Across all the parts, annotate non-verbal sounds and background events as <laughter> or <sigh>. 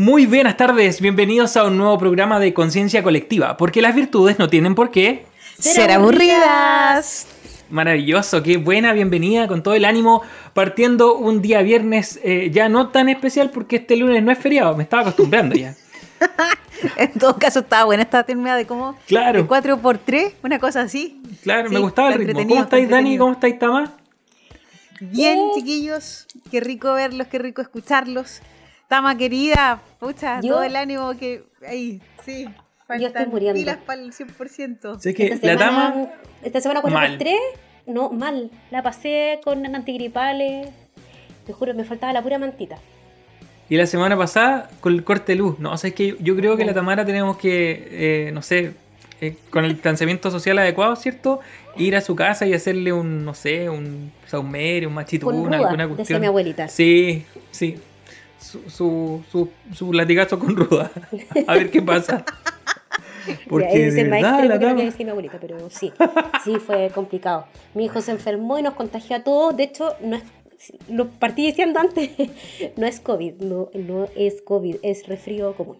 Muy buenas tardes, bienvenidos a un nuevo programa de Conciencia Colectiva, porque las virtudes no tienen por qué ser aburridas. Maravilloso, qué buena bienvenida con todo el ánimo, partiendo un día viernes eh, ya no tan especial porque este lunes no es feriado, me estaba acostumbrando ya. <laughs> en todo caso estaba buena esta terminada de como claro. 4x3, una cosa así. Claro, me gustaba el ritmo. ¿Cómo estáis Dani? ¿Cómo estáis Tama? Bien, oh. chiquillos, qué rico verlos, qué rico escucharlos. Tama querida, pucha, todo el ánimo que. Ahí, sí. Yo estoy muriendo. Pilas para el 100%. Sé que esta la semana, Tama. Esta semana 4 3 no, mal. La pasé con antigripales. Te juro, me faltaba la pura mantita. Y la semana pasada con el corte de luz. No, o sea, es que yo creo que la Tamara tenemos que, eh, no sé, eh, con el distanciamiento social adecuado, ¿cierto? Ir a su casa y hacerle un, no sé, un saumerio, un machito, una, alguna cuestión. Decía mi abuelita. Sí, sí su, su, su, latigazo con ruda. <laughs> A ver qué pasa. Porque es el maestro que no decir mi abuelita, pero sí, sí fue complicado. Mi hijo se enfermó y nos contagió a todos. De hecho, no es, lo partí diciendo antes, <laughs> no es COVID, no, no es COVID, es resfrío común.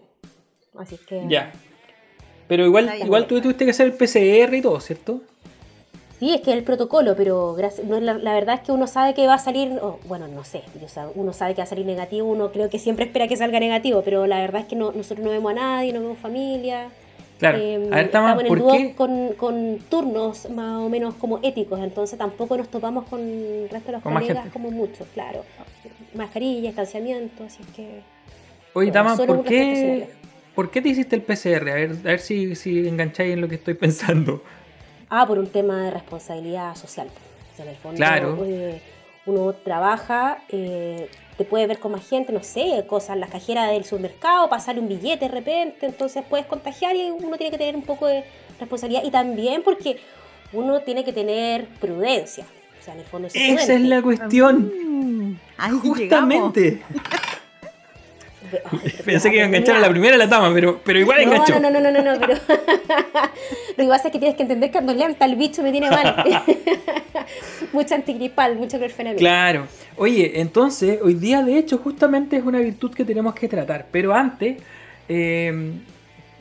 Así que... Ya. Pero igual, igual tú tuviste que hacer el PCR y todo, ¿cierto? Sí, es que es el protocolo, pero no, la, verdad es que uno sabe que va a salir, bueno, no sé, uno sabe que va a salir negativo, uno creo que siempre espera que salga negativo, pero la verdad es que no, nosotros no vemos a nadie, no vemos familia. Claro, eh, a ver, estamos en el qué? Con, con, turnos más o menos como éticos, entonces tampoco nos topamos con el resto de los colegas como mucho, claro. Mascarilla, estanciamiento, así es que... Oye, Tama, ¿por qué, ¿por qué te hiciste el PCR? A ver, a ver si, si engancháis en lo que estoy pensando. Ah, por un tema de responsabilidad social. en el fondo, claro. Eh, uno trabaja, eh, te puede ver con más gente, no sé, cosas, las cajeras del supermercado, pasarle un billete de repente, entonces puedes contagiar y uno tiene que tener un poco de responsabilidad. Y también porque uno tiene que tener prudencia. O sea, en el fondo es Esa es la cuestión. Mm, Justamente. <laughs> <laughs> Pensé que iba a enganchar a la primera la tama, pero, pero igual no, enganchó. No, no, no, no, no, pero <laughs> lo que pasa es que tienes que entender que cuando lenta el bicho me tiene mal. <laughs> mucha antigripal, mucho clorfenamina. Claro. Oye, entonces, hoy día de hecho justamente es una virtud que tenemos que tratar, pero antes... Eh,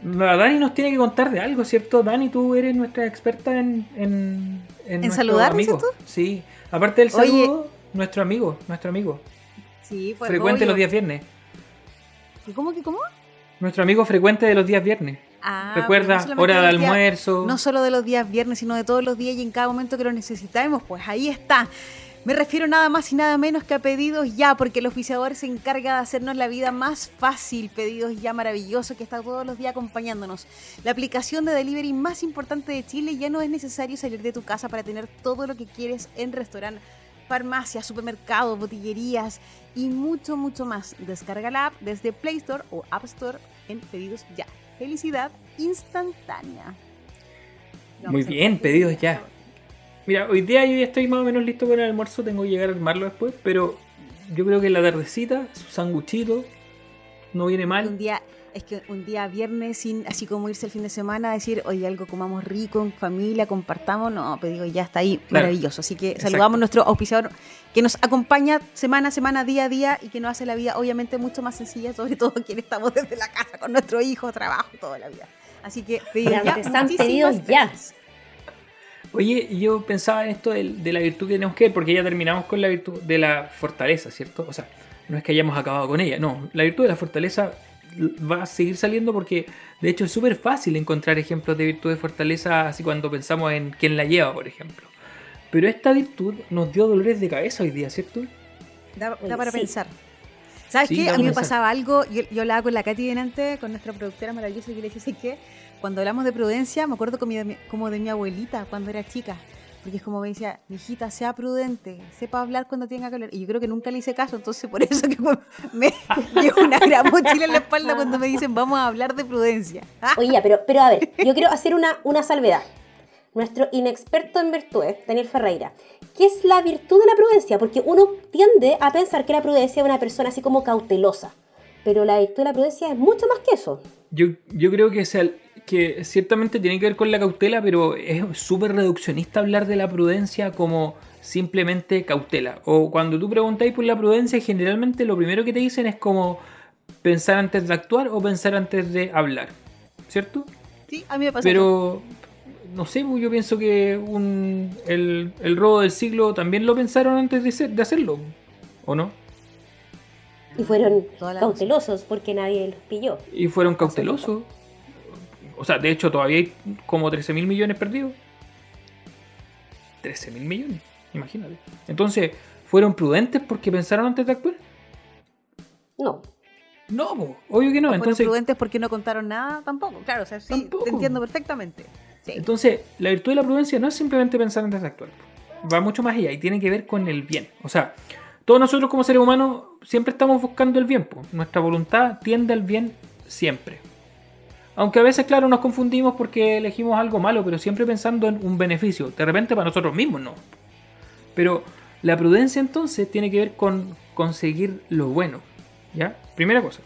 Dani nos tiene que contar de algo, ¿cierto? Dani, tú eres nuestra experta en... En, en, ¿En saludar, ¿cierto? Sí. Aparte del saludo, nuestro amigo, nuestro amigo. Sí, pues Frecuente los días viernes. ¿Cómo que cómo? Nuestro amigo frecuente de los días viernes. Ah, Recuerda, hora de almuerzo. no solo de los días viernes, sino de todos los días y en cada momento que lo necesitamos. Pues ahí está. Me refiero nada más y nada menos que a pedidos ya, porque el oficiador se encarga de hacernos la vida más fácil. Pedidos ya maravilloso que está todos los días acompañándonos. La aplicación de delivery más importante de Chile ya no es necesario salir de tu casa para tener todo lo que quieres en restaurante farmacias, supermercados, botillerías y mucho, mucho más. Descarga la app desde Play Store o App Store en pedidos ya. Felicidad instantánea. Muy bien, pedidos ya. Mira, hoy día yo ya estoy más o menos listo para el almuerzo, tengo que llegar a armarlo después, pero yo creo que la tardecita, su sanguchito, no viene mal. Un día es que un día viernes, sin así como irse el fin de semana, decir, oye, algo comamos rico, en familia, compartamos, no, pero digo, ya está ahí, maravilloso. Así que saludamos a nuestro auspiciador que nos acompaña semana a semana, día a día y que nos hace la vida obviamente mucho más sencilla, sobre todo <laughs> quienes estamos desde la casa con nuestro hijo, trabajo, toda la vida. Así que pedidos ya. Están pedidos ya. Oye, yo pensaba en esto de, de, la virtud que tenemos que ver, porque ya terminamos con la virtud de la fortaleza, ¿cierto? O sea, no es que hayamos acabado con ella, no. La virtud de la fortaleza va a seguir saliendo porque de hecho es súper fácil encontrar ejemplos de virtud de fortaleza así cuando pensamos en quién la lleva, por ejemplo. Pero esta virtud nos dio dolores de cabeza hoy día, ¿cierto? Da, para pensar. ¿Sabes qué? A mí me pasaba algo, yo, yo hablaba con la Katy delante, con nuestra productora maravillosa, que le dije, que cuando hablamos de prudencia, me acuerdo como de mi abuelita cuando era chica porque es como me decía, hijita, sea prudente, sepa hablar cuando tenga que hablar. Y yo creo que nunca le hice caso, entonces por eso que me <laughs> llevo una gran mochila en la espalda cuando me dicen, vamos a hablar de prudencia. <laughs> Oye, pero, pero a ver, yo quiero hacer una, una salvedad. Nuestro inexperto en virtudes, Daniel Ferreira, ¿qué es la virtud de la prudencia? Porque uno tiende a pensar que la prudencia es una persona así como cautelosa, pero la virtud de la prudencia es mucho más que eso. Yo, yo creo que sea que ciertamente tiene que ver con la cautela, pero es súper reduccionista hablar de la prudencia como simplemente cautela. O cuando tú preguntáis por la prudencia, generalmente lo primero que te dicen es como pensar antes de actuar o pensar antes de hablar, ¿cierto? Sí, a mí me pasa. Pero, no sé, pues, yo pienso que un, el, el robo del siglo también lo pensaron antes de, ser- de hacerlo, ¿o no? Y fueron cautelosos porque nadie los pilló. Y fueron cautelosos. O sea, de hecho, todavía hay como 13 mil millones perdidos. 13 mil millones, imagínate. Entonces, ¿fueron prudentes porque pensaron antes de actuar? No. No, po, obvio que no. ¿Fueron Entonces, prudentes porque no contaron nada? Tampoco, claro, o sea, sí, Tampoco. te entiendo perfectamente. Sí. entonces, la virtud de la prudencia no es simplemente pensar antes de actuar. Va mucho más allá y tiene que ver con el bien. O sea, todos nosotros como seres humanos siempre estamos buscando el bien. po. Nuestra voluntad tiende al bien siempre. Aunque a veces, claro, nos confundimos porque elegimos algo malo, pero siempre pensando en un beneficio. De repente para nosotros mismos no. Pero la prudencia entonces tiene que ver con conseguir lo bueno. ¿Ya? Primera cosa.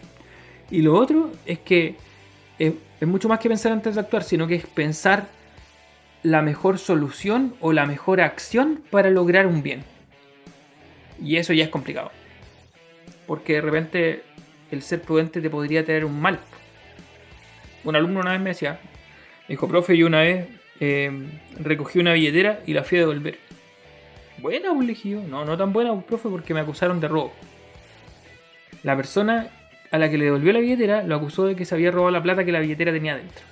Y lo otro es que es, es mucho más que pensar antes de actuar, sino que es pensar la mejor solución o la mejor acción para lograr un bien. Y eso ya es complicado. Porque de repente el ser prudente te podría traer un mal. Un alumno una vez me decía, me dijo, profe, yo una vez eh, recogí una billetera y la fui a devolver. Buena, pues, le. No, no tan buena, profe, porque me acusaron de robo. La persona a la que le devolvió la billetera lo acusó de que se había robado la plata que la billetera tenía dentro.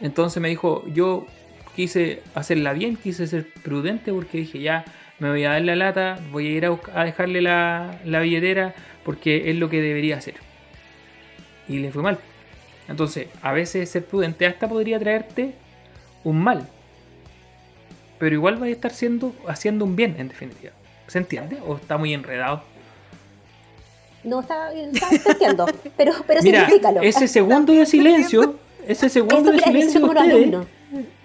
Entonces me dijo, yo quise hacerla bien, quise ser prudente porque dije, ya me voy a dar la lata, voy a ir a, busc- a dejarle la, la billetera porque es lo que debería hacer. Y le fue mal. Entonces, a veces ser prudente hasta podría traerte un mal. Pero igual va a estar siendo, haciendo un bien, en definitiva. ¿Se entiende? ¿O está muy enredado? No, está, está entiendo. Pero, pero Mira, simplifícalo. ese segundo de <laughs> silencio, ese segundo de silencio ustedes.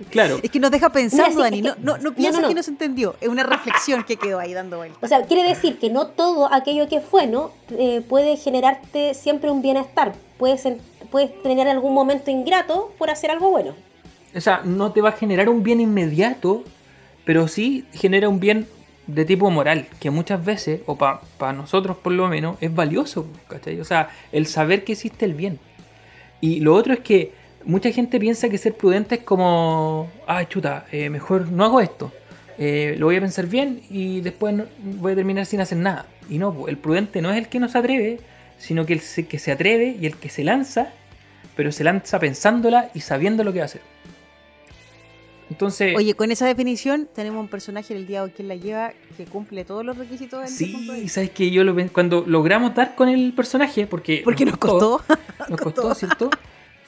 Claro, Es que nos deja pensando, Mira, sí, Dani. es No, que- no, no no, no, no. que no se entendió. Es una reflexión que quedó ahí dando vueltas. O sea, quiere decir que no todo aquello que es bueno eh, puede generarte siempre un bienestar. Puedes, puedes tener algún momento ingrato por hacer algo bueno. o sea, no te va a generar un bien inmediato, pero sí genera un bien de tipo moral, que muchas veces, o para nosotros por lo menos, es valioso, ¿cachai? O sea, el saber que existe el bien. Y lo otro es que mucha gente piensa que ser prudente es como, ay chuta, eh, mejor no hago esto. Eh, lo voy a pensar bien y después no- voy a terminar sin hacer nada. Y no, el prudente no es el que no se atreve, sino que el se- que se atreve y el que se lanza, pero se lanza pensándola y sabiendo lo que va a hacer. Entonces, Oye, con esa definición tenemos un personaje del día quien la lleva que cumple todos los requisitos sí, vista. sabes que yo lo cuando logramos dar con el personaje, porque Porque nos costó. nos costó, ¿cierto?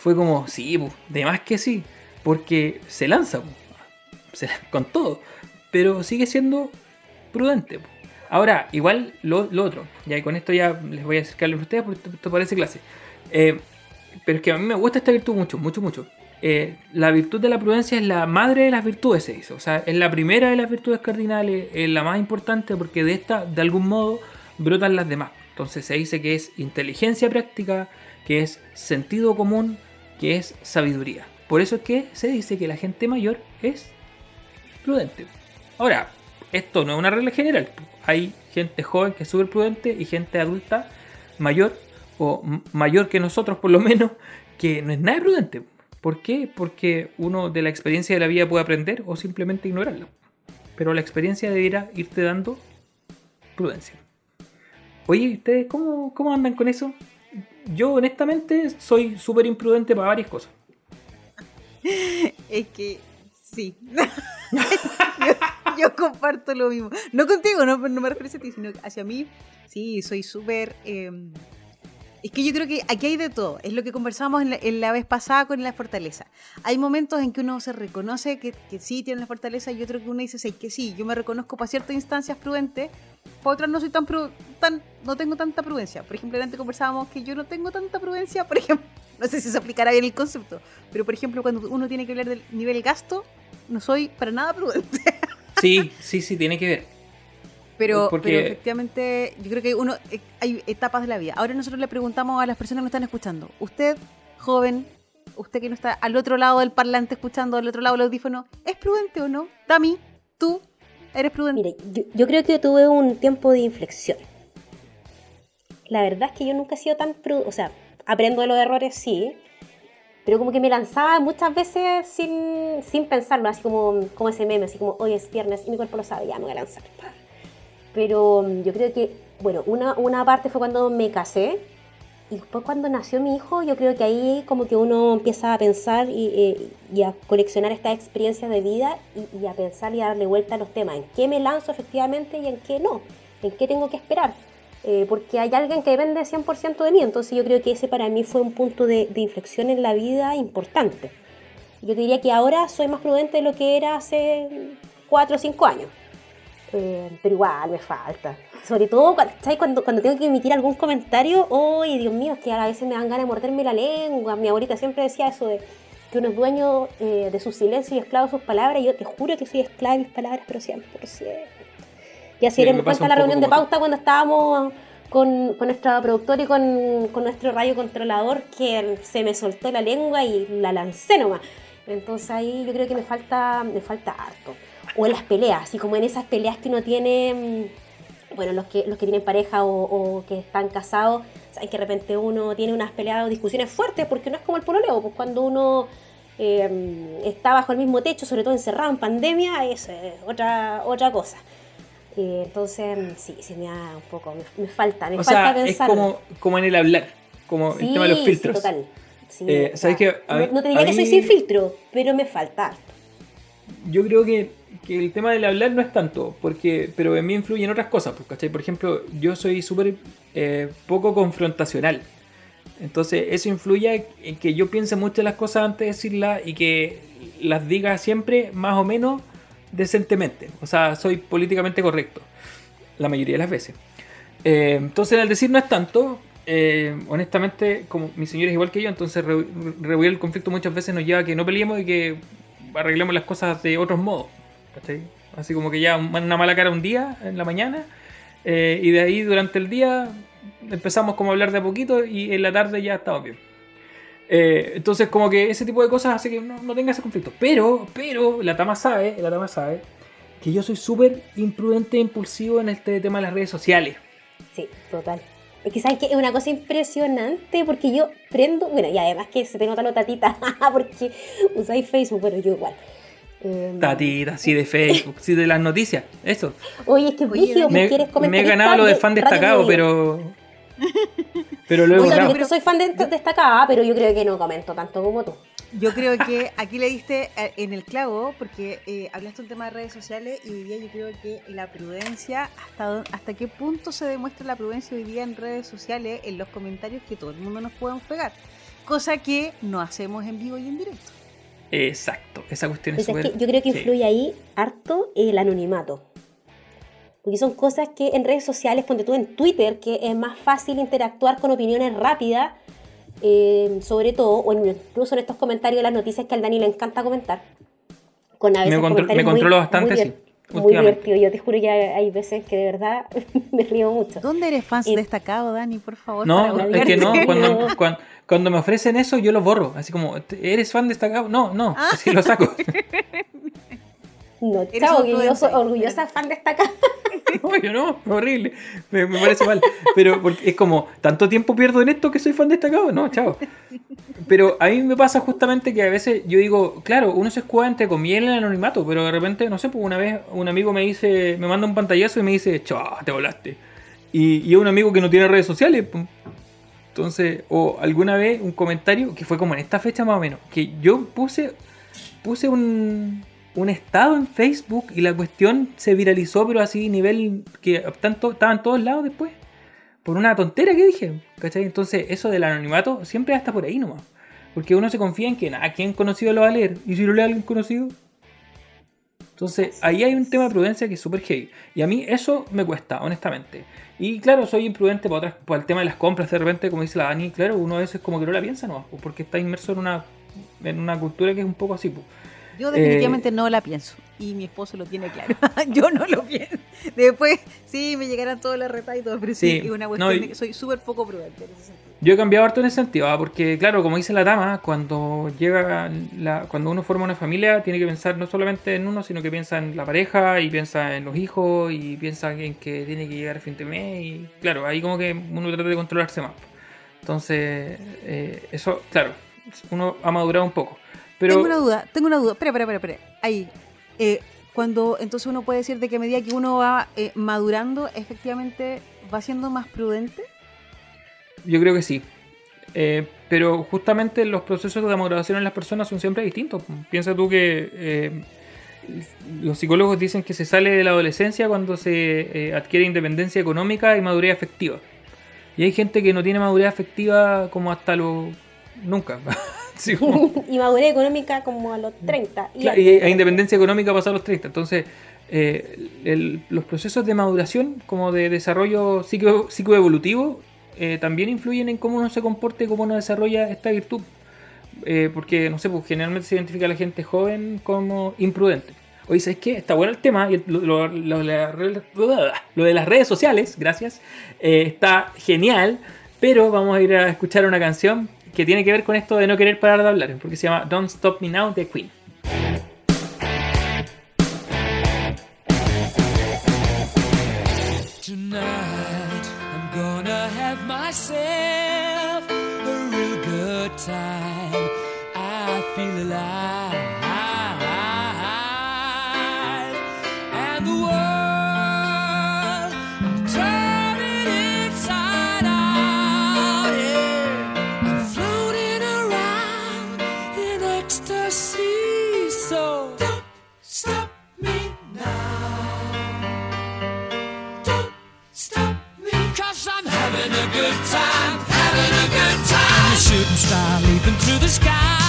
Fue como, sí, pu, de más que sí, porque se lanza se- <laughs> con todo, pero sigue siendo prudente. pu. Ahora, igual lo, lo otro, ya con esto ya les voy a acercarles a ustedes porque esto parece clase. Eh, pero es que a mí me gusta esta virtud mucho, mucho, mucho. Eh, la virtud de la prudencia es la madre de las virtudes, se dice. O sea, es la primera de las virtudes cardinales, es la más importante porque de esta, de algún modo, brotan las demás. Entonces se dice que es inteligencia práctica, que es sentido común, que es sabiduría. Por eso es que se dice que la gente mayor es prudente. Ahora, esto no es una regla general. Hay gente joven que es súper prudente y gente adulta mayor o mayor que nosotros por lo menos que no es nada prudente. ¿Por qué? Porque uno de la experiencia de la vida puede aprender o simplemente ignorarla. Pero la experiencia debiera irte dando prudencia. Oye, ¿y ¿ustedes cómo, cómo andan con eso? Yo honestamente soy súper imprudente para varias cosas. Es que sí. <laughs> yo, comparto lo mismo. No contigo, no, no me refiero a ti, sino hacia mí. Sí, soy súper. eh, es que yo creo que aquí hay de todo. Es lo que conversábamos en la, en la vez pasada con la fortaleza. Hay momentos en que uno se reconoce que, sí tiene la fortaleza y otro que uno dice sí, que sí. Yo me reconozco para ciertas instancias prudente, para otras no soy tan, tan no tengo tanta prudencia. Por ejemplo, antes conversábamos que yo no tengo tanta prudencia, por ejemplo, <laughs> no sé si se aplicará bien el concepto, pero por ejemplo, cuando uno tiene que hablar del nivel gasto, no soy para nada prudente. Sí, sí, sí, tiene que ver. Pero, Porque- pero efectivamente, yo creo que uno eh, hay etapas de la vida. Ahora nosotros le preguntamos a las personas que nos están escuchando, usted, joven, usted que no está al otro lado del parlante escuchando, al otro lado del audífono, ¿es prudente o no? Tami, tú, ¿eres prudente? Mire, yo, yo creo que tuve un tiempo de inflexión. la verdad es que yo nunca he sido tan prudente, o sea, aprendo de los errores, sí, pero como que me lanzaba muchas veces sin, sin pensarlo, así como, como ese meme, así como hoy es viernes y mi cuerpo lo sabe, ya me voy a lanzar. Pero mm, yo creo que, bueno, una, una parte fue cuando me casé y después cuando nació mi hijo, yo creo que ahí como que uno empieza a pensar y, eh, a coleccionar estas experiencias de vida y, a pensar y a darle vuelta a los temas, en qué me lanzo efectivamente y en qué no, en qué tengo que esperar. Eh, porque hay alguien que depende 100% de mí, entonces yo creo que ese para mí fue un punto de, de, inflexión en la vida importante. Yo te diría que ahora soy más prudente de lo que era hace 4 o 5 años, eh, pero igual me falta. Sobre todo ¿sabes? Cuando, cuando tengo que emitir algún comentario, ¡ay, Dios mío! Es que a veces me dan ganas de morderme la lengua. Mi abuelita siempre decía eso de que uno es dueño eh, de su silencio y esclavo de sus palabras. Y yo te juro que soy esclavo de mis palabras, pero 100%. Y así sí, en cuenta la reunión de pauta cuando estábamos con, con nuestra productora y con, con, nuestro radio controlador que se me soltó la lengua y la lancé nomás. Entonces ahí yo creo que me falta, me falta harto. O en las peleas, así como en esas peleas que uno tiene, bueno, los que, los que tienen pareja o, o que están casados, saben que de repente uno tiene unas peleas o discusiones fuertes porque no es como el pololeo, pues cuando uno eh, está bajo el mismo techo, sobre todo encerrado en pandemia, es eh, otra, otra cosa. Eh, entonces, sí, sí me da un poco, me, me falta, me o falta sea, pensar. Es como, como en el hablar, como sí, el tema de los filtros. Sí, total. Sí, eh, ¿sabes? A mí- no, no te diría que soy mí- sin filtro, pero me falta. Yo creo que, que el tema del hablar no es tanto, porque pero en mí influyen otras cosas, pues, ¿cachai? Por ejemplo, yo soy súper eh, poco confrontacional. Entonces eso influye en que yo piense mucho las cosas antes de decirlas y que las diga siempre más o menos decentemente. O sea, soy políticamente correcto la mayoría de las veces. Eh, entonces al decir no es tanto, eh, honestamente, como mi señora es igual que yo, entonces re- rehuir el conflicto muchas veces nos lleva a que no peleemos y que arreglemos las cosas de otros modos. ¿Cachai? Así como que ya una mala cara un día en la mañana eh, y de ahí durante el día empezamos como a hablar de a poquito y en la tarde ya estamos bien. Eh, entonces como que ese tipo de cosas hace que no, no tenga ese conflicto. Pero, pero la Tama sabe, la Tama sabe que yo soy súper imprudente e impulsivo en este tema de las redes sociales. Sí, total. Es que sabes que es una cosa impresionante porque yo prendo, bueno, y además que se te nota lo tatita, <laughs> porque usáis Facebook, pero yo igual. Eh, Tatita, sí de Facebook, sí de las noticias, eso. Oye, es que Oye, brígido, Me, porque eres me he ganado lo de fan destacado, pero. Pero lo he O sea, borrado. yo soy fan de, destacada, pero yo creo que no comento tanto como tú. Yo creo que aquí le diste eh, en el clavo porque eh, hablaste un tema de redes sociales y hoy día yo creo que la prudencia, hasta, hasta qué punto se demuestra la prudencia hoy día en redes sociales, en los comentarios que todo el mundo nos podemos pegar. Cosa que no hacemos en vivo y en directo. Exacto, esa cuestión es Pues es súper. que yo creo que sí. influye ahí harto el anonimato. Porque son cosas que en redes sociales, ponte tú en Twitter, que es más fácil interactuar con opiniones rápidas, eh, sobre todo, o incluso en estos comentarios de las noticias que al Dani le encanta comentar. Con a Me veces contro- me muy- controlo bastante, muy, sí, muy divertido. Yo te juro que hay, veces que de verdad <laughs> me río mucho. ¿Dónde eres fan Eh, destacado, Dani, por favor? No, es que no, cuando, <laughs> cuando, cuando me ofrecen eso yo lo borro, así como, ¿eres fan destacado? No, no, así lo saco. <laughs> No, chao, soy orgullosa fan destacada. <laughs> No, yo no, es horrible, me, me parece mal. Pero porque es como, ¿tanto tiempo pierdo en esto que soy fan destacado? No, chao. Pero a mí me pasa justamente que a veces yo digo, claro, uno se escuda entre comillas en el anonimato, pero de repente, no sé, pues una vez un amigo me dice, me manda un pantallazo y me dice, chao, te volaste. Y, y es un amigo que no tiene redes sociales. Entonces, o alguna vez un comentario que fue como en esta fecha más o menos, que yo puse, puse un, un estado en Facebook y la cuestión se viralizó, pero así nivel que tanto, estaba en todos lados después. Por una tontera que dije, ¿cachai? Entonces, eso del anonimato siempre hasta por ahí nomás. Porque uno se confía en que nada, quien conocido lo va a leer. ¿Y si lo lee alguien conocido? Entonces, ahí hay un tema de prudencia que es súper heavy. Y a mí eso me cuesta, honestamente. Y claro, soy imprudente por, otras, el tema de las compras, de repente, como dice la Dani, claro, uno a veces como que no la piensa pues, porque está inmerso en una, en una cultura que es un poco así. pues. Yo definitivamente no la pienso y mi esposo lo tiene claro. <laughs> yo no lo pienso. Después, sí, me llegarán todos los retas pero sí, Sí, es una cuestión y- de que soy súper poco prudente en ese sentido. Yo he cambiado harto en ese sentido, ¿ah? porque claro, como dice la dama, cuando llega la, cuando uno forma una familia, tiene que pensar no solamente en uno, sino que piensa en la pareja y piensa en los hijos y piensa en que tiene que llegar a fin de mes y claro, ahí como que uno trata de controlarse más. Entonces, eh, eso, claro, uno ha madurado un poco. Pero Tengo una duda, tengo una duda. Espera, espera, espera, espera. Ahí. Eh, cuando entonces uno puede decir de que a medida que uno va eh, madurando, efectivamente va siendo más prudente. Yo creo que sí. Eh, pero justamente los procesos de maduración en las personas son siempre distintos. Piensa tú que eh, los psicólogos dicen que se sale de la adolescencia cuando se eh, adquiere independencia económica y madurez afectiva. Y hay gente que no tiene madurez afectiva como hasta lo... nunca. <laughs> <laughs> Así como- y madurez económica como a los 30. Y Claro, y hay independencia económica pasar los 30. Entonces, eh, el- los procesos de maduración, como de desarrollo psico- psicoevolutivo, eh, también influyen en cómo uno se comporta y cómo uno desarrolla esta virtud. Eh, porque, no sé, pues generalmente se identifica a la gente joven como imprudente. Oye, ¿sabes qué? Está bueno el tema. Y el- lo, lo- lo de las redes sociales, gracias, eh, está genial. Pero vamos a ir a escuchar una canción que tiene que ver con esto de no querer parar de hablar, porque se llama Don't Stop Me Now de Queen. Having a good time, having a good time. I'm a shooting star leaping through the sky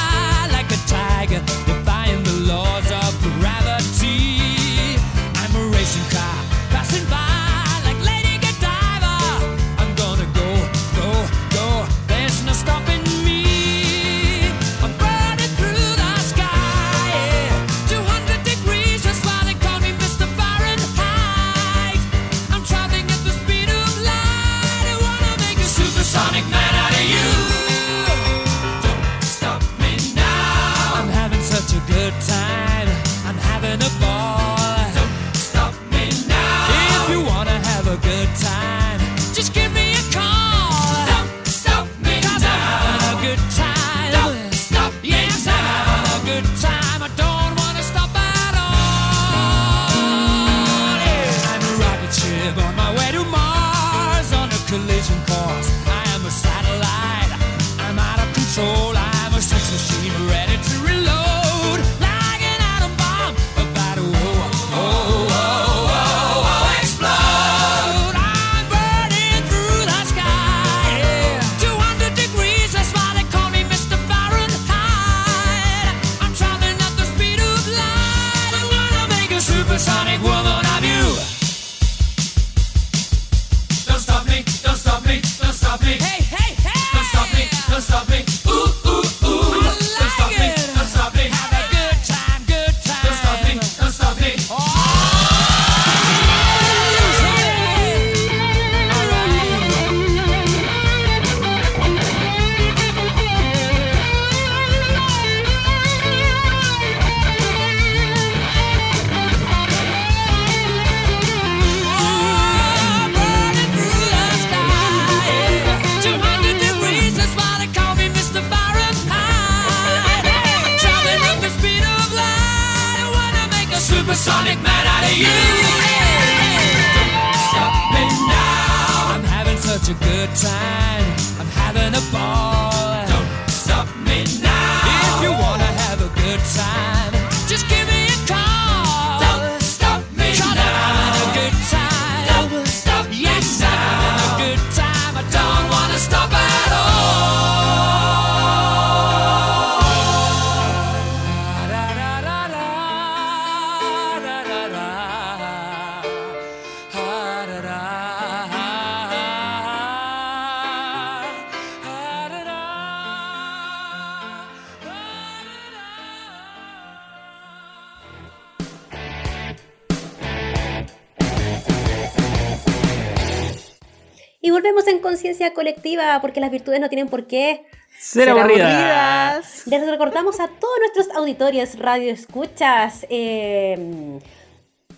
volvemos en conciencia colectiva, porque las virtudes no tienen por qué. Ser aburridas. Les recordamos a todos nuestros auditorios, radio escuchas, eh,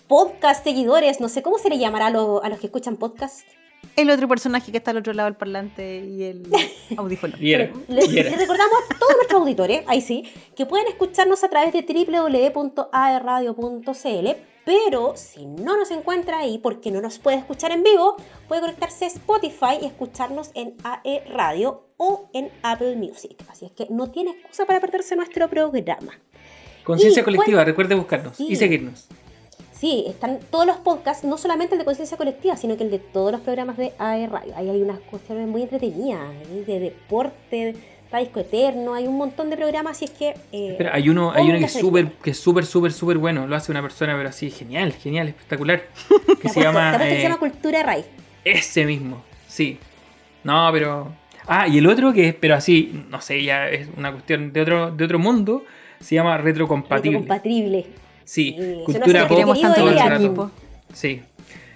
podcast seguidores, no sé cómo se le llamará a, lo- a los que escuchan podcast. El otro personaje que está al otro lado del parlante y el <laughs> audífono. Les recordamos a todos nuestros auditores, ahí sí, que pueden escucharnos a través de www.aerradio.cl, pero si no nos encuentra ahí porque no nos puede escuchar en vivo, puede conectarse a Spotify y escucharnos en AE Radio o en Apple Music. Así es que no tiene excusa para perderse nuestro programa. Conciencia Y, colectiva, recuerde buscarnos sí. y seguirnos. Sí, están todos los podcasts, no solamente el de conciencia colectiva, sino que el de todos los programas de AE Radio. Ahí hay unas cuestiones muy entretenidas, de deporte, está disco eterno, hay un montón de programas, así es que... eh, Pero hay uno, hay uno que es pónganse súper, al que es súper, súper, súper bueno. Lo hace una persona, pero así, genial, genial, espectacular. <laughs> Que se llama. apuesto que eh, se llama Cultura Raíz. Ese mismo, sí. No, pero. Ah, y el otro que es, pero así, no sé, ya es una cuestión de otro, de otro mundo, se llama retrocompatible. Compatible. Sí, cultura pop tanto. Sí.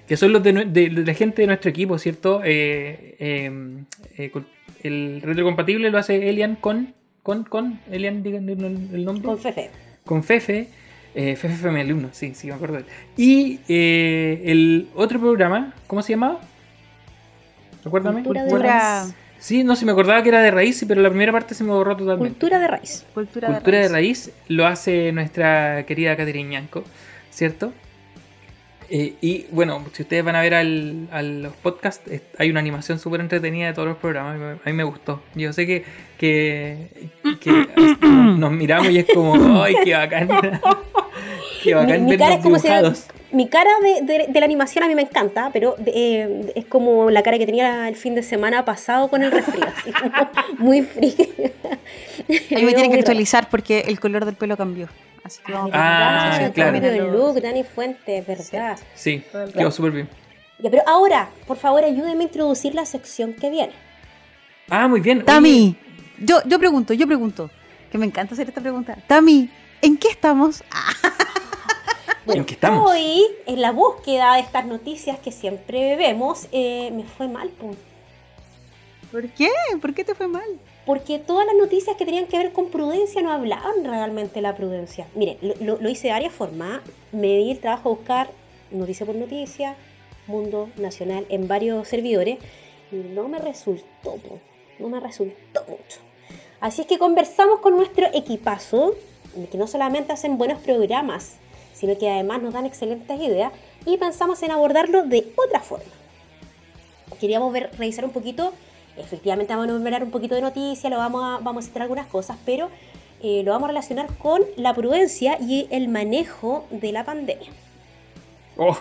Que son los de, nue- de- de la gente de nuestro equipo, ¿cierto? Eh, eh, eh, el retrocompatible lo hace Elian con. Con, con, Elian, digan el nombre. Con Fefe. con Fefe. Eh, Fefe fue mi alumno, sí, sí, me acuerdo. de él. Y eh, el otro programa, ¿cómo se llamaba? Recuérdame. Cultura de Cultura, raíz. Sí, no, sí me acordaba que era de raíz, pero la primera parte se me borró totalmente. Cultura de raíz. cultura, Cultura de de raíz. raíz lo hace nuestra querida Caterina Ñanco, ¿cierto? Eh, y bueno, si ustedes van a ver al, a los podcasts, hay una animación súper entretenida de todos los programas. a mí me- gustó. Yo sé que, que, que <coughs> nos miramos y es como, ¡ay, qué bacán! <laughs> ¡Qué bacán Mi, mi cara es como se! Mi cara de, de- de la animación a mí me encanta, pero de- eh, es como la cara que tenía el fin de semana pasado con el resfrío. así como <laughs> muy frío. Ahí me <laughs> tienen que actualizar porque el color del pelo cambió. Así que vamos Ah, a claro. Cambio de look, Dani Fuentes, ¿verdad? Sí, quedó súper bien. Ya, pero ahora, por favor, ayúdeme a introducir la sección que viene. Ah, muy bien. Oye, Tami, yo, yo pregunto, yo pregunto, que me encanta hacer esta pregunta. Tami, ¿en qué estamos? <laughs> Bueno, ¿En qué estamos? Hoy, en la búsqueda de estas noticias que siempre vemos, eh, me fue mal, po. ¿Por qué? ¿Por qué te fue mal? Porque todas las noticias que tenían que ver con prudencia no hablaban realmente de la prudencia. Miren, lo, hice de varias formas. Me di el trabajo a buscar noticia por noticia, mundo nacional, en varios servidores, y no me resultó, no me resultó mucho. Así es que conversamos con nuestro equipazo, que no solamente hacen buenos programas, sino que además nos dan excelentes ideas, y pensamos en abordarlo de otra forma queríamos ver, revisar un poquito, efectivamente vamos a enumerar un poquito de noticias, lo vamos a, vamos a citar algunas cosas, pero eh, lo vamos a relacionar con la prudencia y el manejo de la pandemia. Oh,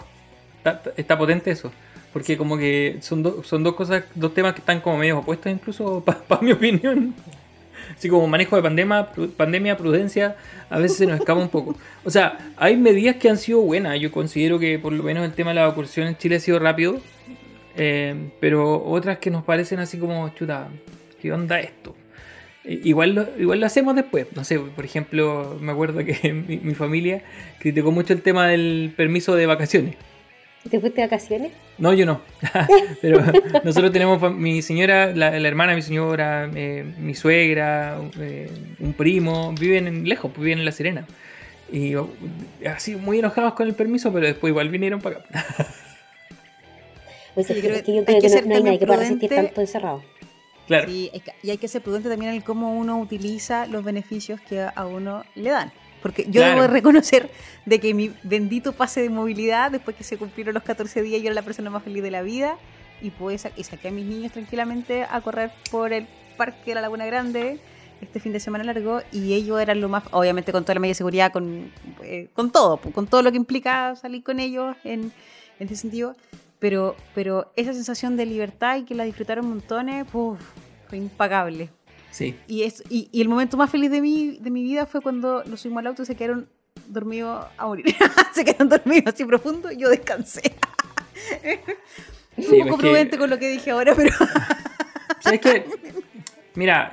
está, potente eso. Porque como que son, do- son dos cosas, dos temas que están como medio opuestos incluso <laughs> para mi opinión. Así como manejo de pandemia, pandemia, prudencia, a veces se nos escapa un poco. O sea, hay medidas que han sido buenas. Yo considero que por lo menos el tema de la vacunación en Chile ha sido rápido. Eh, pero otras que nos parecen así como, chuta, ¿qué onda esto? Igual lo, igual lo hacemos después. No sé, por ejemplo, me acuerdo que <laughs> mi, mi familia criticó mucho el tema del permiso de vacaciones. ¿Te fuiste de vacaciones? No, yo no. <laughs> Pero nosotros tenemos mi señora, la, la hermana de mi señora, eh, mi suegra, eh, un primo, viven en, lejos, pues, viven en La Serena. Y oh, así muy enojados con el permiso, pero después igual vinieron para acá. <laughs> Pues es, yo que, creo es que yo hay creo que que, no, ser no hay nadie también que pueda resistir prudente. tanto encerrado. Claro. Sí, y hay que ser prudente también en cómo uno utiliza los beneficios que a uno le dan. Porque yo Claro. debo de reconocer de que mi bendito pase de movilidad, después que se cumplieron los 14 días, yo era la persona más feliz de la vida y, pude sa- y saqué a mis niños tranquilamente a correr por el parque de la Laguna Grande este fin de semana largo y ellos eran lo más, obviamente con toda la medida de seguridad, con, eh, con todo, con todo lo que implica salir con ellos en, en ese sentido. Pero, pero esa sensación de libertad y que la disfrutaron montones, uf, fue impagable. Sí. Y, es, y, y el momento más feliz de mi, de mi vida fue cuando los subimos al auto y se quedaron dormidos a morir. <laughs> se quedaron dormidos así profundo y yo descansé. Sí, un poco que- prudente con lo que dije ahora, pero ¿Sabes qué? <laughs> Mira,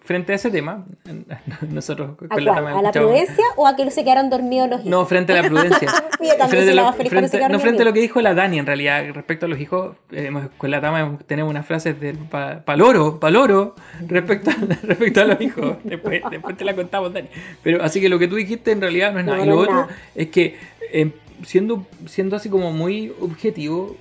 frente a ese tema, <laughs> nosotros ¿A cuál? ¿A la prudencia o a que se quedaron dormidos los hijos? No, frente a la prudencia. <laughs> Yo también frente, la lo, se no frente a lo que dijo la Dani, en realidad, respecto a los hijos, eh, hemos- con la Tama tenemos unas frases del pa- paloro, paloro, respecto a, <laughs> respecto a los hijos. Después, después te la contamos, Dani. Pero así que lo que tú dijiste en realidad no es nada. No, y lo otro nada. es que, eh, siendo, siendo así como muy objetivo,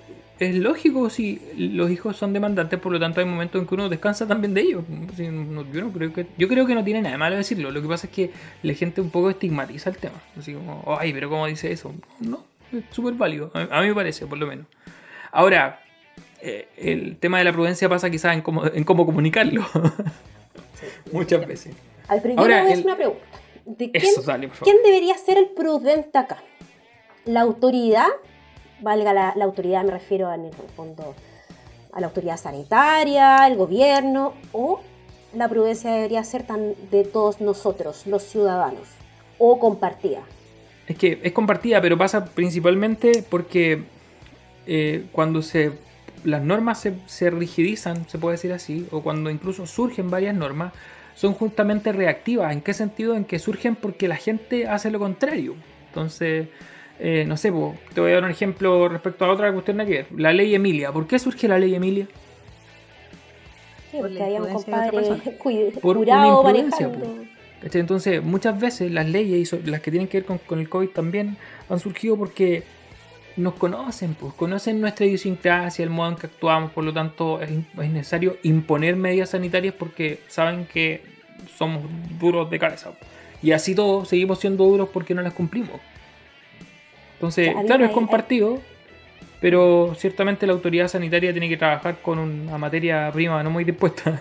es lógico si los hijos son demandantes, por lo tanto hay momentos en que uno descansa también de ellos. Yo, no creo que, yo creo que no tiene nada de malo decirlo. Lo que pasa es que la gente un poco estigmatiza el tema. Así como, ay, pero ¿cómo dice eso? No, es súper válido. A, mí me parece, por lo menos. Ahora, eh, el tema de la prudencia pasa quizás en cómo, en cómo comunicarlo. <laughs> Muchas veces. A ver, pero yo Ahora, le voy a hacer el- una pregunta. ¿De quién, Eso, dale, por favor. quién debería ser el prudente acá? ¿La autoridad? Valga la, autoridad, me refiero en el fondo a la autoridad sanitaria, el gobierno, o la prudencia debería ser tan de todos nosotros, los ciudadanos, o compartida. Es que es compartida, pero pasa principalmente porque eh, cuando se las normas se, se rigidizan, se puede decir así, o cuando incluso surgen varias normas, son justamente reactivas. ¿En qué sentido? En que surgen porque la gente hace lo contrario. Entonces, eh, no sé, po, te voy a dar un ejemplo respecto a otra cuestión de que ver. La ley Emilia. ¿Por qué surge la ley Emilia? Sí, Por porque había un imprudencia compadre <laughs> Por una curado imprudencia, manejando. ¿Cachai? Entonces, muchas veces las leyes, y las que tienen que ver con, con el COVID también, han surgido porque nos conocen, pues conocen nuestra idiosincrasia, el modo en que actuamos, por lo tanto es, es necesario imponer medidas sanitarias porque saben que somos duros de cabeza. Y así todos seguimos siendo duros porque no las cumplimos. Entonces, claro, es compartido, pero ciertamente la autoridad sanitaria tiene que trabajar con una materia prima no muy dispuesta.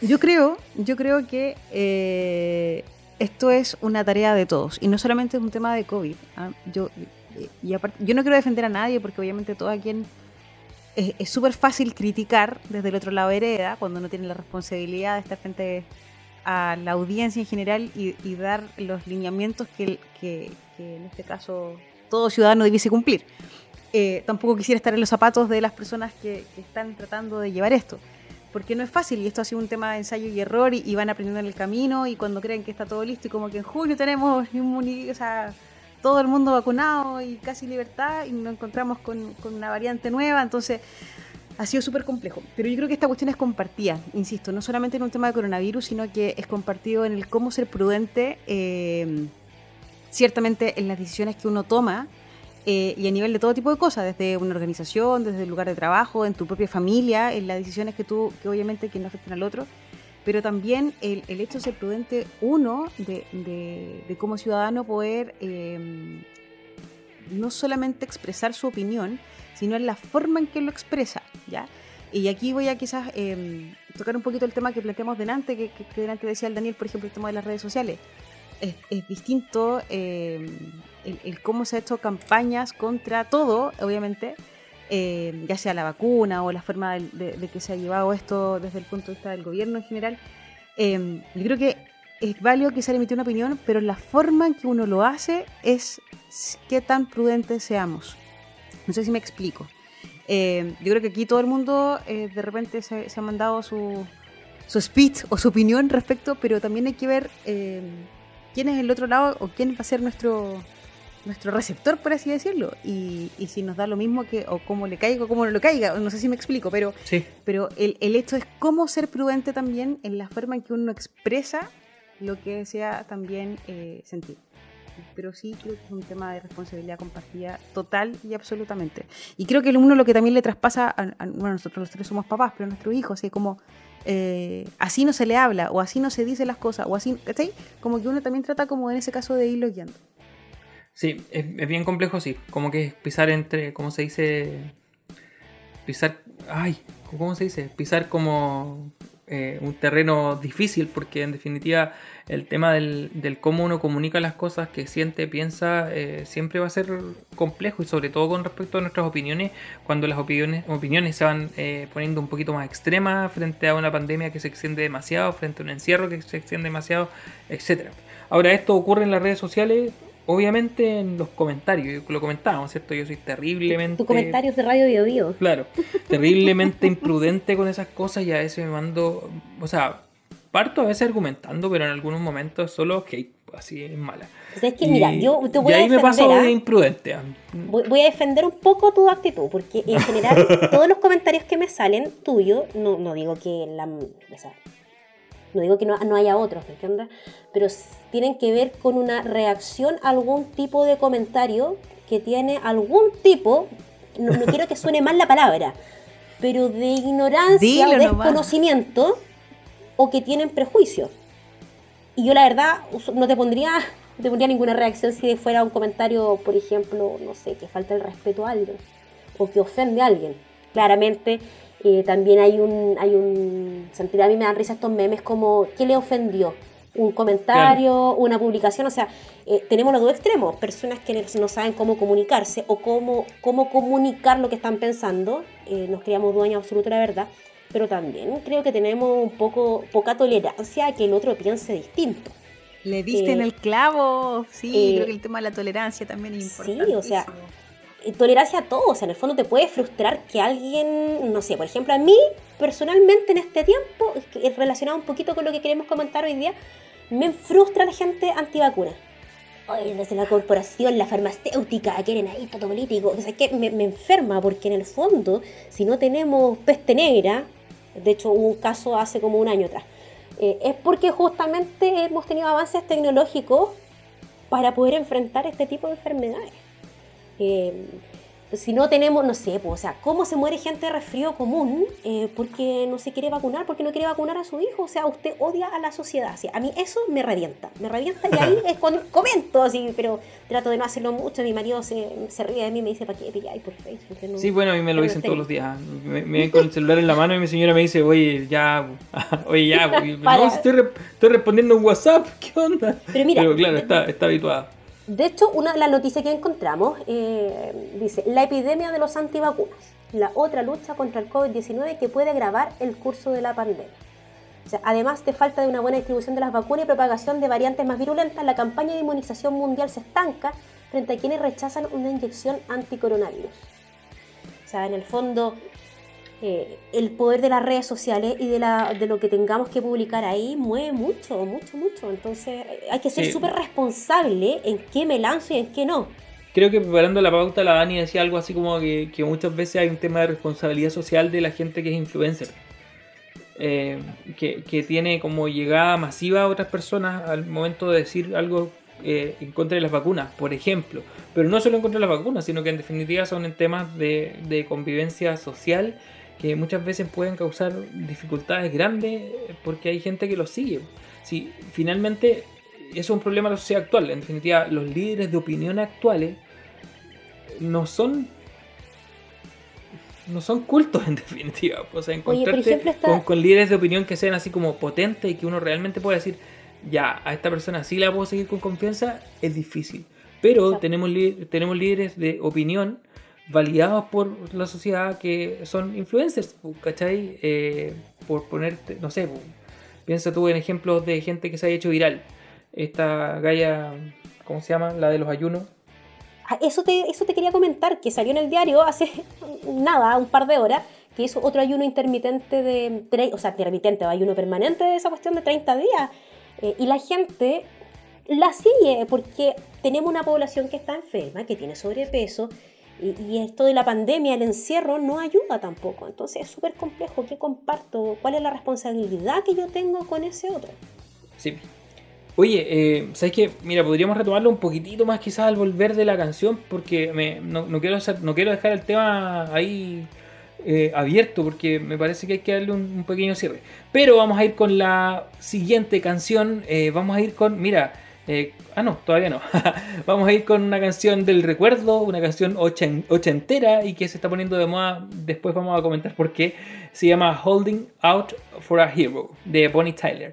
Yo creo, yo creo que eh, esto es una tarea de todos y no solamente es un tema de COVID. ¿ah? Yo, y aparte, yo no quiero defender a nadie porque obviamente todo a quien es es súper fácil criticar desde el otro lado de hereda cuando no tiene la responsabilidad de estar frente a la audiencia en general y, y dar los lineamientos que, que- que en este caso todo ciudadano debiese cumplir. Eh, tampoco quisiera estar en los zapatos de las personas que, que están tratando de llevar esto porque no es fácil y esto ha sido un tema de ensayo y error y, y van aprendiendo en el camino y cuando creen que está todo listo y como que en julio tenemos <laughs> inmuni- o sea, todo el mundo vacunado y casi libertad y nos encontramos con, con una variante nueva, entonces ha sido súper complejo. Pero yo creo que esta cuestión es compartida, insisto, no solamente en un tema de coronavirus, sino que es compartido en el cómo ser prudente, eh, ciertamente en las decisiones que uno toma eh, y a nivel de todo tipo de cosas, desde una organización, desde el lugar de trabajo, en tu propia familia, en las decisiones que tú, que obviamente que no afecten al otro, pero también el, el hecho de ser prudente, uno, de, de- como ciudadano poder eh, no solamente expresar su opinión, sino en la forma en que lo expresa, ¿ya? Y aquí voy a quizás eh, tocar un poquito el tema que planteamos delante, que, que, que delante decía el Daniel, por ejemplo, el tema de las redes sociales. Es, es distinto eh, el, el cómo se ha hecho campañas contra todo, obviamente, eh, ya sea la vacuna o la forma del- de, de que se ha llevado esto desde el punto de vista del gobierno en general. Eh, yo creo que es válido quizás emitir una opinión, pero la forma en que uno lo hace es qué tan prudentes seamos. No sé si me explico. Eh, yo creo que aquí todo el mundo eh, de repente se, se ha mandado su, su speech o su opinión respecto, pero también hay que ver eh, quién es el otro lado o quién va a ser nuestro nuestro receptor, por así decirlo, y, y si nos da lo mismo que, o cómo le caiga o cómo no le caiga, no sé si me explico, pero, Sí. pero el, el hecho es cómo ser prudente también en la forma en que uno expresa lo que desea también eh, sentir. Pero sí creo que es un tema de responsabilidad compartida total y absolutamente. Y creo que uno lo que también le traspasa, a, a- bueno, nosotros los tres somos papás, pero a nuestros hijos, así como eh, así no se le habla, o así no se dice las cosas, o así, ¿cachai? Como que uno también trata como en ese caso de irlo guiando. Sí, es, es bien complejo, sí. Como que es pisar entre, ¿cómo se dice? Pisar, ay, ¿cómo se dice? Pisar como eh, un terreno difícil, porque en definitiva el tema del, del cómo uno comunica las cosas que siente, piensa, eh, siempre va a ser complejo y sobre todo con respecto a nuestras opiniones, cuando las opiniones, opiniones se van eh, poniendo un poquito más extremas frente a una pandemia que se extiende demasiado, frente a un encierro que se extiende demasiado, etcétera. Ahora, esto ocurre en las redes sociales, obviamente en los comentarios, lo comentábamos, ¿cierto? Yo soy terriblemente... Tu comentario es de Radio Bio Bio. Claro, <laughs> terriblemente imprudente con esas cosas y a veces me mando, o sea, parto a veces argumentando, pero en algunos momentos solo hate, así es mala. O sea, es que, mira, Y- yo te voy y a ahí me defender, paso ¿ah? de imprudente. ah. Voy, voy a defender un poco tu actitud, porque en general <laughs> todos los comentarios que me salen tuyos, no, no digo que la, o sea, no digo que no, no haya otros, ¿me entiendes? Pero tienen que ver con una reacción a algún tipo de comentario que tiene algún tipo, no, no quiero que suene mal la palabra, pero de ignorancia Dilo o nomás. desconocimiento o que tienen prejuicios. Y yo la verdad no te pondría, no te pondría ninguna reacción si fuera un comentario, por ejemplo, no sé, que falta el respeto a alguien o que ofende a alguien. Claramente eh, también hay un, hay un, sentir a mí me dan risa estos memes como, ¿qué le ofendió? Un comentario, una publicación, o sea, eh, tenemos los dos extremos, personas que no saben cómo comunicarse o cómo, cómo comunicar lo que están pensando, eh, nos creamos dueños absolutos de la verdad, pero también creo que tenemos un poco poca tolerancia a que el otro piense distinto. Le diste Eh, en el clavo. Sí, eh, creo que el tema de la tolerancia también es sí, importante. o sea, tolerancia a todo, o sea, en el fondo te puede frustrar que alguien, no sé, por ejemplo, a mí personalmente en este tiempo, relacionado un poquito con lo que queremos comentar hoy día, me frustra la gente antivacuna. Oye, desde la corporación, la farmacéutica, quieren ahí todo político. O sea, que me, me enferma porque en el fondo, si no tenemos peste negra, de hecho hubo un caso hace como un año atrás, eh, es porque justamente hemos tenido avances tecnológicos para poder enfrentar este tipo de enfermedades. Eh, si no tenemos, no sé, pues, o sea, ¿cómo se muere gente de resfrío común eh, porque no se quiere vacunar, porque no quiere vacunar a su hijo? O sea, usted odia a la sociedad. Sí, a mí eso me revienta, me revienta y ahí <laughs> es cuando comento así, pero trato de no hacerlo mucho. Mi marido se, se ríe de mí y me dice, ¿para qué pilláis por Facebook? No- Sí, bueno, a mí me lo dicen sé". todos los días. Me, me ven con el celular en la mano y mi señora me dice, oye, ya, <laughs> oye, ya, <laughs> Para. no, estoy, re- estoy respondiendo un WhatsApp, ¿qué onda? Pero mira, claro, está, está habituada. De hecho, una de las noticias que encontramos eh, dice, la epidemia de los antivacunas, la otra lucha contra el COVID-19 que puede agravar el curso de la pandemia. Además de falta de una buena distribución de las vacunas y propagación de variantes más virulentas, la campaña de inmunización mundial se estanca frente a quienes rechazan una inyección anticoronavirus. O sea, en el fondo, eh, el poder de las redes sociales y de, la, de lo que tengamos que publicar ahí mueve mucho, mucho, mucho. Entonces, eh, hay que ser Sí. súper responsable en qué me lanzo y en qué no. Creo que preparando la pauta, la Dani decía algo así como que, que muchas veces hay un tema de responsabilidad social de la gente que es influencer. Eh, que, que tiene como llegada masiva a otras personas al momento de decir algo eh, en contra de las vacunas, por ejemplo. Pero no solo en contra de las vacunas, sino que en definitiva son en temas de, de convivencia social que muchas veces pueden causar dificultades grandes porque hay gente que los sigue. Si finalmente eso es un problema de la sociedad actual. En definitiva, los líderes de opinión actuales no son no son cultos <laughs> en definitiva. O sea, encontrarte ejemplo, está- con, con líderes de opinión que sean así como potentes y que uno realmente pueda decir, ya, a esta persona sí la puedo seguir con confianza, es difícil. Pero Exacto. tenemos, tenemos líderes de opinión validados por la sociedad que son influencers, ¿cachai? Eh, por ponerte, no sé, piensa tú en ejemplos de gente que se ha hecho viral. Esta Gaia, ¿cómo se llama? La de los ayunos. Ah, Eso te, eso te quería comentar, que salió en el diario hace <laughs> nada, un par de horas, que hizo otro ayuno intermitente de, o sea, intermitente o ayuno permanente de esa cuestión de 30 días. Eh, y la gente la sigue porque tenemos una población que está enferma, que tiene sobrepeso, y, esto de la pandemia, el encierro, no ayuda tampoco. Entonces es súper complejo. ¿Qué comparto? ¿Cuál es la responsabilidad que yo tengo con ese otro? Sí. Oye, eh, ¿sabes qué? Mira, podríamos retomarlo un poquitito más quizás al volver de la canción, porque me- no, quiero, no quiero dejar el tema ahí eh, abierto, porque me parece que hay que darle un, un pequeño cierre. Pero vamos a ir con la siguiente canción, eh, vamos a ir con, mira, eh, ah no, todavía no, <laughs> vamos a ir con una canción del recuerdo, una canción ochen- ochentera y que se está poniendo de moda, después vamos a comentar por qué, se llama Holding Out for a Hero, de Bonnie Tyler.